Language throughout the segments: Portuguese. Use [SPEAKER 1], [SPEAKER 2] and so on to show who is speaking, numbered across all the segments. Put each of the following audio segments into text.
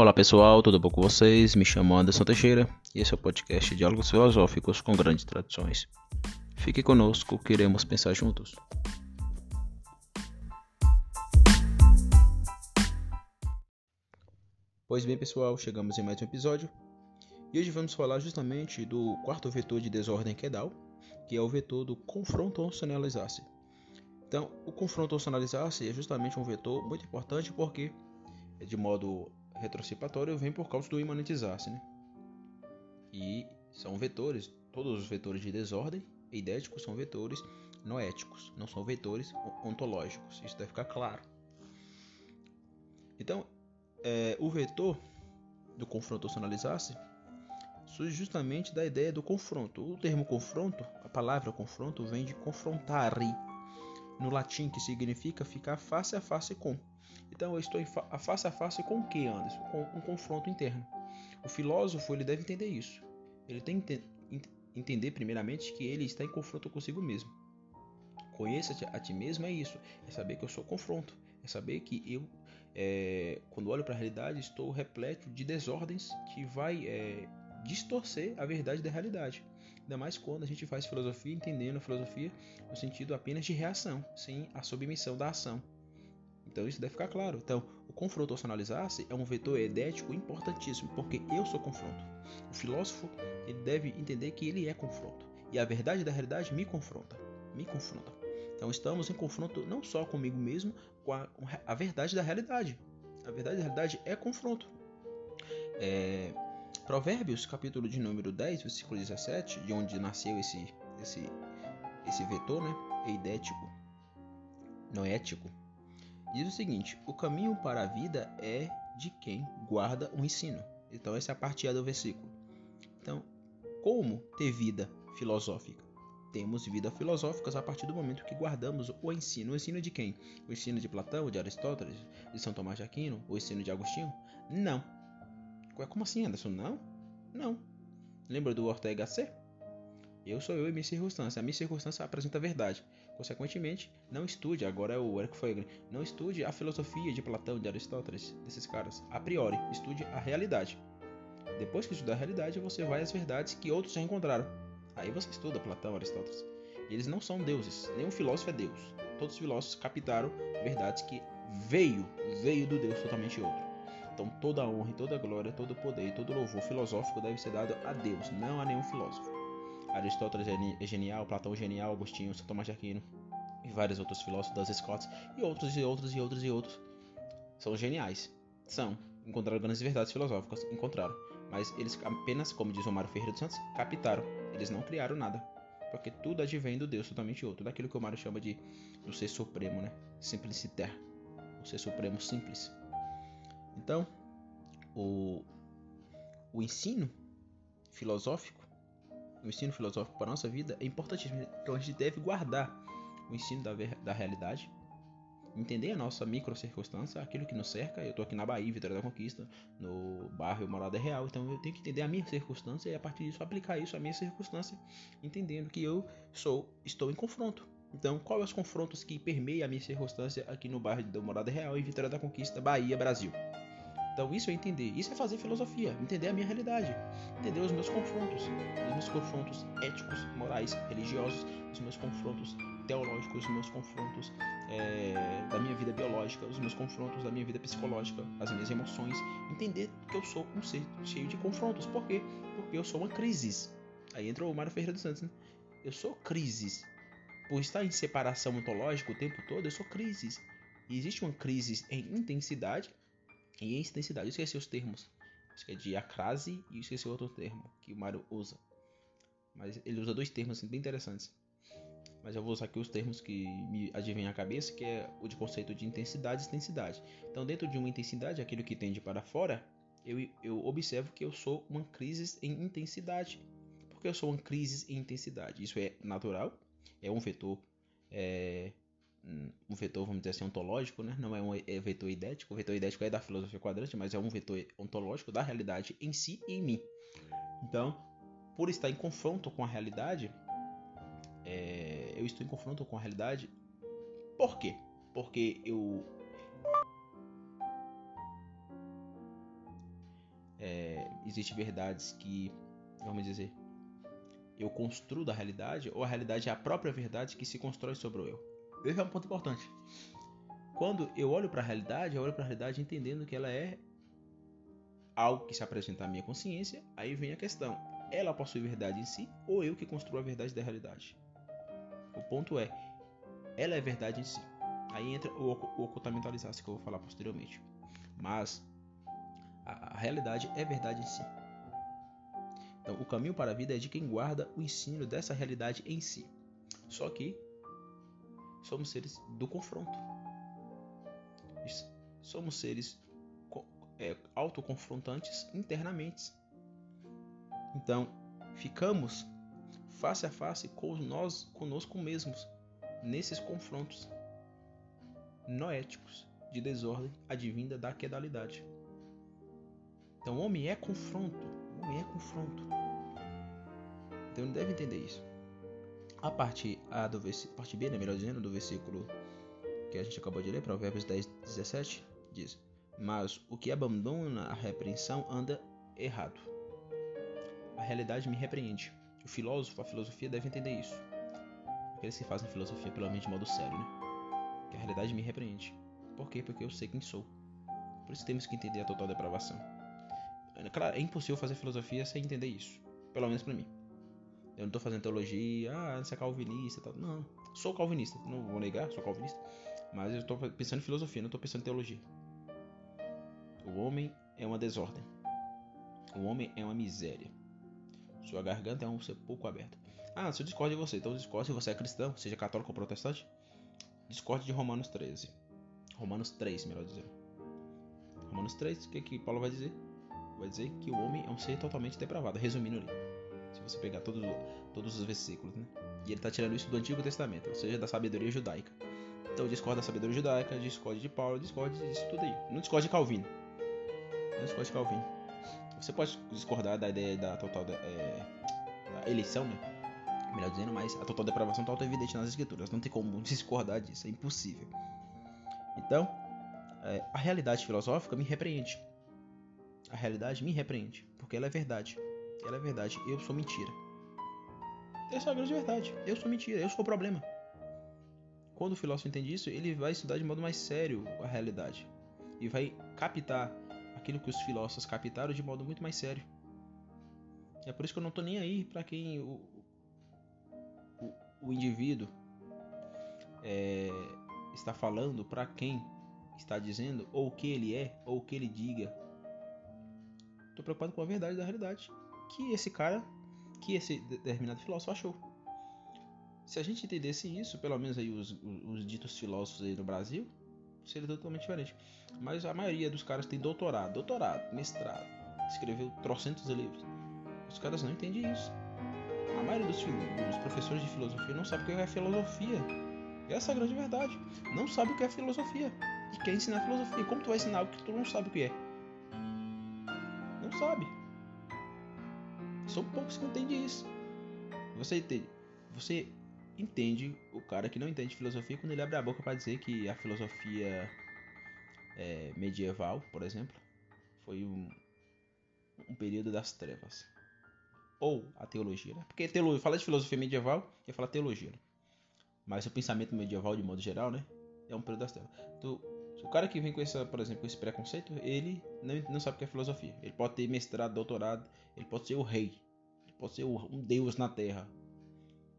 [SPEAKER 1] Olá pessoal, tudo bom com vocês? Me chamo Anderson Teixeira e esse é o podcast Diálogos Filosóficos com Grandes Tradições. Fique conosco, queremos pensar juntos. Pois bem, pessoal, chegamos em mais um episódio e hoje vamos falar justamente do quarto vetor de desordem quedal, que é o vetor do confrontacionalizar-se. Então, o confrontacionalizar-se é justamente um vetor muito importante porque, de modo retrocipatório vem por causa do imanentizar-se, né? E são vetores, todos os vetores de desordem eidéticos são vetores noéticos, não são vetores ontológicos. Isso deve ficar claro. Então, é, o vetor do confrontacionalizar-se surge justamente da ideia do confronto. O termo confronto, a palavra confronto, vem de confrontare, no latim, que significa ficar face a face com. Então eu estou face a face com o que, Anderson? Com um confronto interno. O filósofo ele deve entender isso. Ele tem que entender primeiramente que ele está em confronto consigo mesmo. Conheça-te a ti mesmo é isso. É saber que eu sou confronto. É saber que eu, é, quando olho para a realidade, estou repleto de desordens que vai é, distorcer a verdade da realidade. Ainda mais quando a gente faz filosofia entendendo a filosofia no sentido apenas de reação, sem a submissão da ação. Então isso deve ficar claro. Então, o confrontacionalizar-se é um vetor edético importantíssimo, porque eu sou confronto. O filósofo ele deve entender que ele é confronto. E a verdade da realidade me confronta. Me confronta. Então estamos em confronto não só comigo mesmo, com a, a verdade da realidade. A verdade da realidade é confronto. É, Provérbios, capítulo de número 10, versículo 17, de onde nasceu esse, esse, esse vetor, né? Eidético, noético diz o seguinte: o caminho para a vida é de quem guarda o ensino. Então, essa é a parte A do versículo. Então, como ter vida filosófica? Temos vida filosóficas a partir do momento que guardamos o ensino. O ensino de quem? O ensino de Platão, de Aristóteles, de São Tomás de Aquino? O ensino de Agostinho? Não. Como assim, Anderson? Não? Não. Lembra do Ortega C? Eu sou eu e minha circunstância. A minha circunstância apresenta a verdade. Consequentemente, não estude, agora é o Eric Feiglin, não estude a filosofia de Platão, de Aristóteles, desses caras. A priori, estude a realidade. Depois que estudar a realidade, você vai às verdades que outros já encontraram. Aí você estuda Platão, Aristóteles. Eles não são deuses, nenhum filósofo é Deus. Todos os filósofos captaram verdades que veio, veio do Deus totalmente outro. Então toda a honra, toda a glória, todo o poder e todo o louvor filosófico deve ser dado a Deus, não a nenhum filósofo. Aristóteles é genial, Platão é genial, Agostinho, São Tomás de Aquino e vários outros filósofos das Scots e outros e outros e outros e outros são geniais. São. Encontraram grandes verdades filosóficas, encontraram. Mas eles apenas, como diz o Mário Ferreira dos Santos, captaram. Eles não criaram nada. Porque tudo advém do Deus totalmente outro. Daquilo que o Mário chama de do ser supremo, né? Simpliciter. O ser supremo simples. Então, o, o ensino filosófico o ensino filosófico para a nossa vida é importantíssimo. Então a gente deve guardar o ensino da, da realidade, entender a nossa micro circunstância, aquilo que nos cerca. Eu estou aqui na Bahia, Vitória da Conquista, no bairro Morada Real, então eu tenho que entender a minha circunstância e a partir disso aplicar isso à minha circunstância, entendendo que eu sou estou em confronto. Então, quais os confrontos que permeiam a minha circunstância aqui no bairro da Morada Real, em Vitória da Conquista, Bahia, Brasil? Então isso é entender, isso é fazer filosofia, entender a minha realidade, entender os meus confrontos, os meus confrontos éticos, morais, religiosos, os meus confrontos teológicos, os meus confrontos é, da minha vida biológica, os meus confrontos da minha vida psicológica, as minhas emoções, entender que eu sou um ser cheio de confrontos. Por quê? Porque eu sou uma crise. Aí entra o Mário Ferreira dos Santos, né? Eu sou crises. Por estar em separação ontológica o tempo todo, eu sou crises. E existe uma crise em intensidade e intensidade. Eu esqueci os termos. Acho que é de acrase e esqueci outro termo que o Mario usa. Mas ele usa dois termos assim, bem interessantes. Mas eu vou usar aqui os termos que me adivinham a cabeça, que é o de conceito de intensidade e extensidade. Então, dentro de uma intensidade, aquilo que tende para fora, eu, eu observo que eu sou uma crise em intensidade. Porque eu sou uma crise em intensidade. Isso é natural, é um vetor é, um vetor, vamos dizer assim, ontológico, né? não é um é vetor idético. O vetor idético é da filosofia quadrante, mas é um vetor ontológico da realidade em si e em mim. Então, por estar em confronto com a realidade, é, eu estou em confronto com a realidade. Por quê? Porque eu é, existem verdades que, vamos dizer, eu construo da realidade ou a realidade é a própria verdade que se constrói sobre o eu. Esse é um ponto importante. Quando eu olho para a realidade, eu olho para a realidade entendendo que ela é algo que se apresenta à minha consciência, aí vem a questão: ela possui verdade em si ou eu que construo a verdade da realidade? O ponto é, ela é verdade em si. Aí entra o, o ocultamentalizar-se que eu vou falar posteriormente. Mas a, a realidade é verdade em si. Então, o caminho para a vida é de quem guarda o ensino dessa realidade em si. Só que somos seres do confronto. Somos seres é, autoconfrontantes internamente. Então, ficamos face a face com nós, conosco mesmos, nesses confrontos noéticos de desordem advinda da quedalidade. Então, o homem é confronto, o homem é confronto. Então, ele deve entender isso. A parte A do versículo, parte B, né, melhor dizendo, do versículo que a gente acabou de ler, Provérbios 10, 17, diz: Mas o que abandona a repreensão anda errado. A realidade me repreende. O filósofo, a filosofia deve entender isso. Aqueles que fazem filosofia, pelo menos de modo sério, né? Que a realidade me repreende. Por quê? Porque eu sei quem sou. Por isso temos que entender a total depravação. Claro, é impossível fazer filosofia sem entender isso. Pelo menos para mim. Eu não estou fazendo teologia, ah, você é calvinista tal. Não, sou calvinista. Não vou negar, sou calvinista. Mas eu estou pensando em filosofia, não estou pensando em teologia. O homem é uma desordem. O homem é uma miséria. Sua garganta é um sepulcro aberto. Ah, se eu discordo de você, então discorde se você é cristão, seja católico ou protestante. Discorde de Romanos 13. Romanos 3, melhor dizendo. Romanos 3, o que, que Paulo vai dizer? Vai dizer que o homem é um ser totalmente depravado, resumindo ali. Se você pegar todos, os versículos, né? E ele está tirando isso do Antigo Testamento, ou seja, da sabedoria judaica. Então discorda da sabedoria judaica, discorde de Paulo, discorde disso tudo aí. Não discorde de Calvino. Não discorde de Calvino. Você pode discordar da ideia da total de, é, da eleição, né? Melhor dizendo, mas a total depravação está evidente nas escrituras. Não tem como discordar disso, é impossível. Então, é, a realidade filosófica me repreende. A realidade me repreende, porque ela é verdade. Ela é verdade, eu sou mentira. Essa é a grande verdade. Eu sou mentira, eu sou o problema. Quando o filósofo entende isso, ele vai estudar de modo mais sério a realidade e vai captar aquilo que os filósofos captaram de modo muito mais sério. É por isso que eu não estou nem aí para quem o, o, o indivíduo é, está falando, para quem está dizendo, ou o que ele é, ou o que ele diga. Estou preocupado com a verdade da realidade que esse cara, que esse determinado filósofo achou. Se a gente entendesse isso, pelo menos aí os, os, os ditos filósofos aí no Brasil, seria totalmente diferente. Mas a maioria dos caras tem doutorado, doutorado, mestrado, escreveu trocentos livros. Os caras não entendem isso. A maioria dos, dos professores de filosofia não sabe o que é filosofia. Essa é a grande verdade. Não sabe o que é filosofia. E quer ensinar filosofia. Como tu vai ensinar algo que tu não sabe o que é? Não sabe. São poucos que entendem isso. Você entende? Você entende o cara que não entende filosofia quando ele abre a boca para dizer que a filosofia é, medieval, por exemplo, foi um, um período das trevas. Ou a teologia, né? Porque teologia, falar de filosofia medieval ia falar teologia. Né? Mas o pensamento medieval, de modo geral, né? É um período das trevas. Então, o cara que vem com essa, por exemplo, com esse preconceito, ele não, não sabe o que é filosofia. Ele pode ter mestrado, doutorado, ele pode ser o rei, ele pode ser um deus na terra,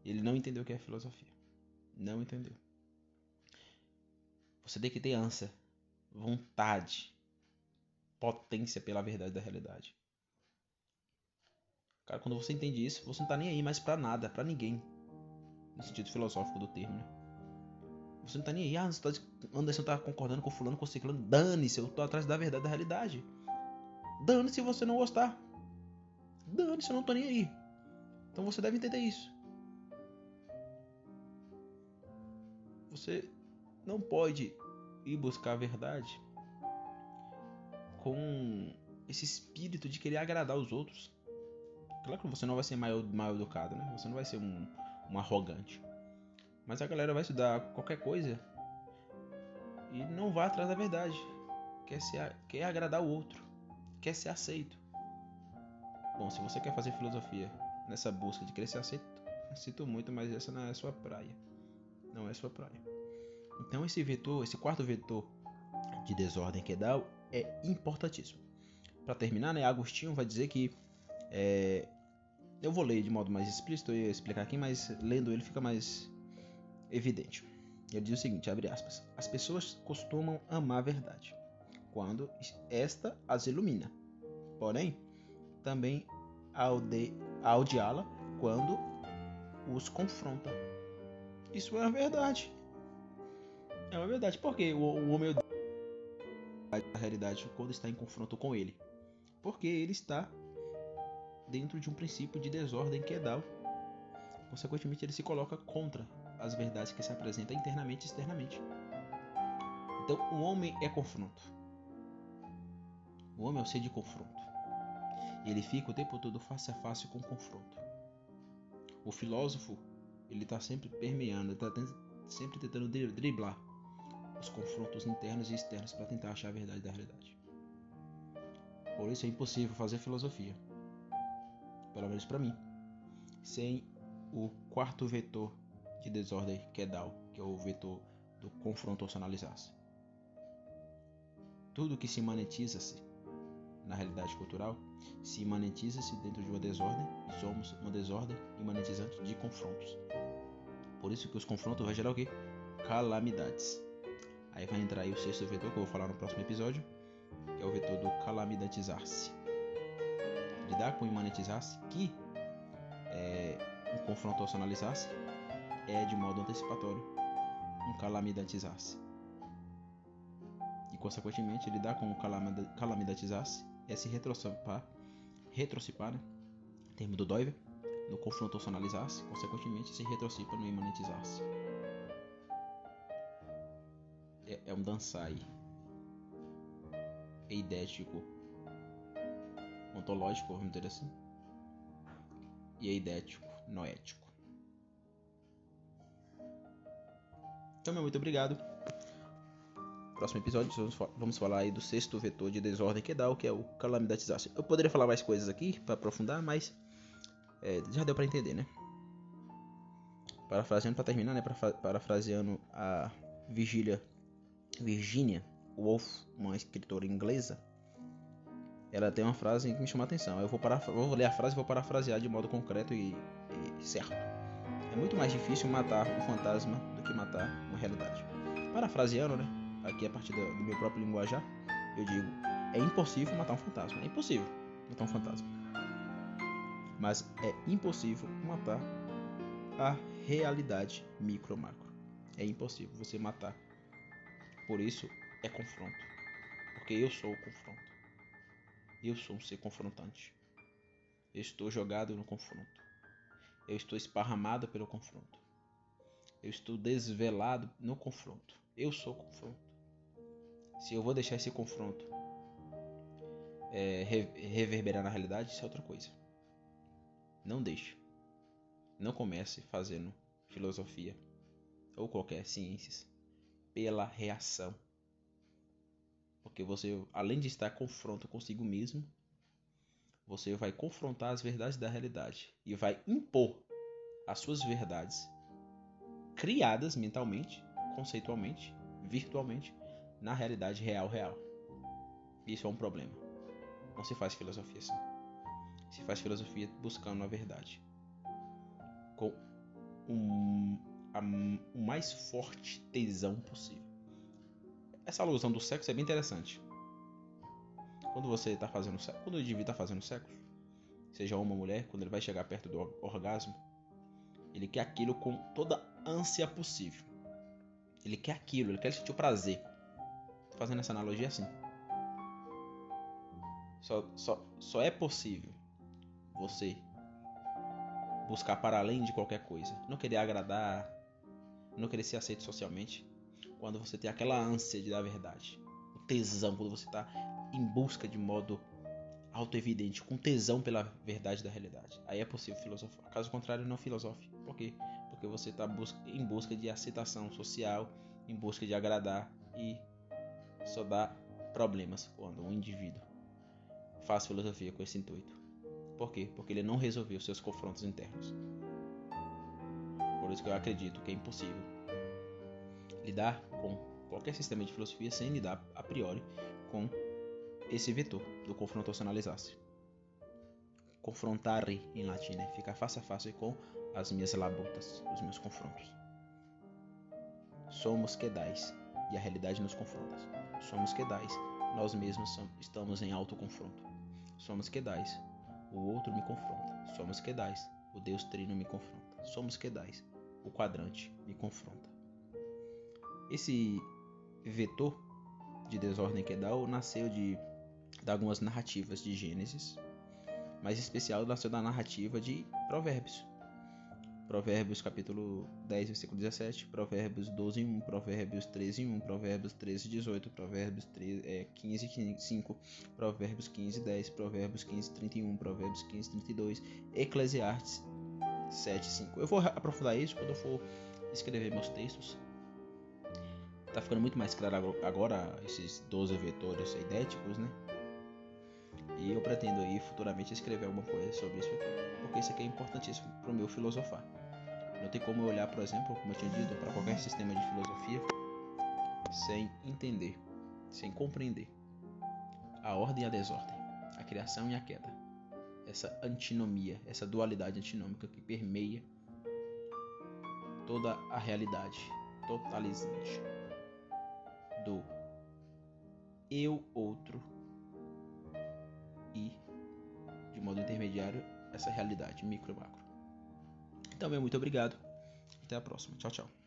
[SPEAKER 1] ele não entendeu o que é filosofia. Não entendeu. Você tem que ter ânsia, vontade, potência pela verdade da realidade. Cara, quando você entende isso, você não tá nem aí mais pra nada, pra ninguém. No sentido filosófico do termo, né? Você não tá nem aí, ah, tá, Anderson tá concordando com fulano, com ciclano. Dane-se, eu tô atrás da verdade da realidade. Dane-se se você não gostar. Dane-se, eu não tô nem aí. Então você deve entender isso. Você não pode ir buscar a verdade com esse espírito de querer agradar os outros. Claro que você não vai ser mal, mal educado, né? Você não vai ser um, um arrogante. Mas a galera vai estudar qualquer coisa e não vai atrás da verdade. Quer, ser, quer agradar o outro. Quer ser aceito. Bom, se você quer fazer filosofia nessa busca de crescer, aceito, sinto muito, mas essa não é a sua praia. Não é a sua praia. Então esse vetor, esse quarto vetor de desordem que dá é importantíssimo. Para terminar, né, Agostinho vai dizer que é, eu vou ler de modo mais explícito, ia explicar aqui, mas lendo ele fica mais evidente. Ele diz o seguinte, abre aspas: As pessoas costumam amar a verdade quando esta as ilumina. Porém, também odiá-la quando os confronta. Isso é uma verdade. É uma verdade. Porque o, o homem a realidade quando está em confronto com ele. Porque ele está dentro de um princípio de desordem que é. Consequentemente, ele se coloca contra as verdades que se apresentam internamente e externamente. Então, o homem é confronto. O homem é o ser de confronto. Ele fica o tempo todo face a face com o confronto. O filósofo, ele está sempre permeando, está sempre tentando driblar os confrontos internos e externos para tentar achar a verdade da realidade. Por isso é impossível fazer filosofia, pelo menos para mim, sem o quarto vetor de desordem que é que é o vetor do confrontacionalizar-se. Tudo que se monetiza-se na realidade cultural se monetiza-se dentro de uma desordem e somos uma desordem imanetizante de confrontos. Por isso que os confrontos vai gerar o quê? Calamidades. Aí vai entrar aí o sexto vetor que eu vou falar no próximo episódio, que é o vetor do calamidatizar-se. Lidar com imanetizar-se, que é um confrontacionalizar-se, é de modo antecipatório um calamidatizar-se. E consequentemente lidar com o calamidatizar-se é se retrocipar, retrocipar, né? termo do Doiver, no confrontacionalizar-se, consequentemente se retrocipa no imanetizar-se é, é um dançai eidético ontológico, vamos dizer assim, e eidético noético. Então, muito obrigado. Próximo episódio vamos falar aí do sexto vetor de desordem que dá, o que é o calamidatização. Eu poderia falar mais coisas aqui para aprofundar, mas é, já deu para entender, né? Parafraseando para terminar, né? Parafraseando a vigília Virginia Woolf, uma escritora inglesa, ela tem uma frase que me chama a atenção. Eu vou, vou ler a frase e vou parafrasear de modo concreto e, e certo. É muito mais difícil matar um fantasma do que matar uma realidade. Parafraseando, né? Aqui a partir do, do meu próprio linguajar, eu digo: é impossível matar um fantasma. É impossível matar um fantasma. Mas é impossível matar a realidade micro-macro. É impossível você matar por isso é confronto. Porque eu sou o confronto. Eu sou um ser confrontante. Eu estou jogado no confronto. Eu estou esparramado pelo confronto. Eu estou desvelado no confronto. Eu sou confronto. Se eu vou deixar esse confronto é, reverberar na realidade, isso é outra coisa. Não deixe. Não comece fazendo filosofia ou qualquer ciências pela reação. Porque você, além de estar em confronto consigo mesmo, você vai confrontar as verdades da realidade e vai impor as suas verdades criadas mentalmente, conceitualmente, virtualmente, na realidade real real. Isso é um problema. Não se faz filosofia assim. Se faz filosofia buscando a verdade. Com um a, o mais forte tesão possível. Essa alusão do sexo é bem interessante. Quando você está fazendo sexo, quando o indivíduo está fazendo sexo, seja ou mulher, quando ele vai chegar perto do orgasmo, ele quer aquilo com toda a ânsia possível. Ele quer aquilo, ele quer sentir o prazer. Tô fazendo essa analogia assim. Só, só, só é possível você buscar para além de qualquer coisa. Não querer agradar, não querer ser aceito socialmente, quando você tem aquela ânsia de dar verdade, o tesão, quando você está em busca de modo auto-evidente, com tesão pela verdade da realidade. Aí é possível filosofar. Caso contrário, não filosofe. Por quê? Porque você está em busca de aceitação social, em busca de agradar e só dá problemas quando um indivíduo faz filosofia com esse intuito. Por quê? Porque ele não resolveu seus confrontos internos. Por isso que eu acredito que é impossível lidar com qualquer sistema de filosofia sem lidar a priori com esse vetor do confrontacionalizar-se. Confrontare em latim, né? Ficar face a face com as minhas labutas, os meus confrontos. Somos quedais e a realidade nos confronta. Somos quedais, nós mesmos estamos em autoconfronto. Somos quedais, o outro me confronta. Somos quedais, o Deus Trino me confronta. Somos quedais, o quadrante me confronta. Esse vetor de desordem quedal nasceu de, de algumas narrativas de Gênesis, mas em especial nasceu da narrativa de Provérbios. Provérbios capítulo 10, versículo 17, Provérbios 12, 1, Provérbios 13, 1, Provérbios 13, 18, Provérbios 13, é, 15, 5, Provérbios 15, 10, Provérbios 15, 31, Provérbios 15, 32, Eclesiastes 7, 5. Eu vou aprofundar isso quando eu for escrever meus textos. Tá ficando muito mais claro agora esses 12 vetores idéticos, né? E eu pretendo aí futuramente escrever alguma coisa sobre isso aqui, porque isso aqui é importantíssimo para o meu filosofar. Não tem como eu olhar, por exemplo, como eu tinha dito, para qualquer sistema de filosofia sem entender, sem compreender a ordem e a desordem, a criação e a queda, essa antinomia, essa dualidade antinômica que permeia toda a realidade totalizante do eu outro modo intermediário, essa realidade micro e macro. Então, meu muito obrigado. Até a próxima. Tchau, tchau.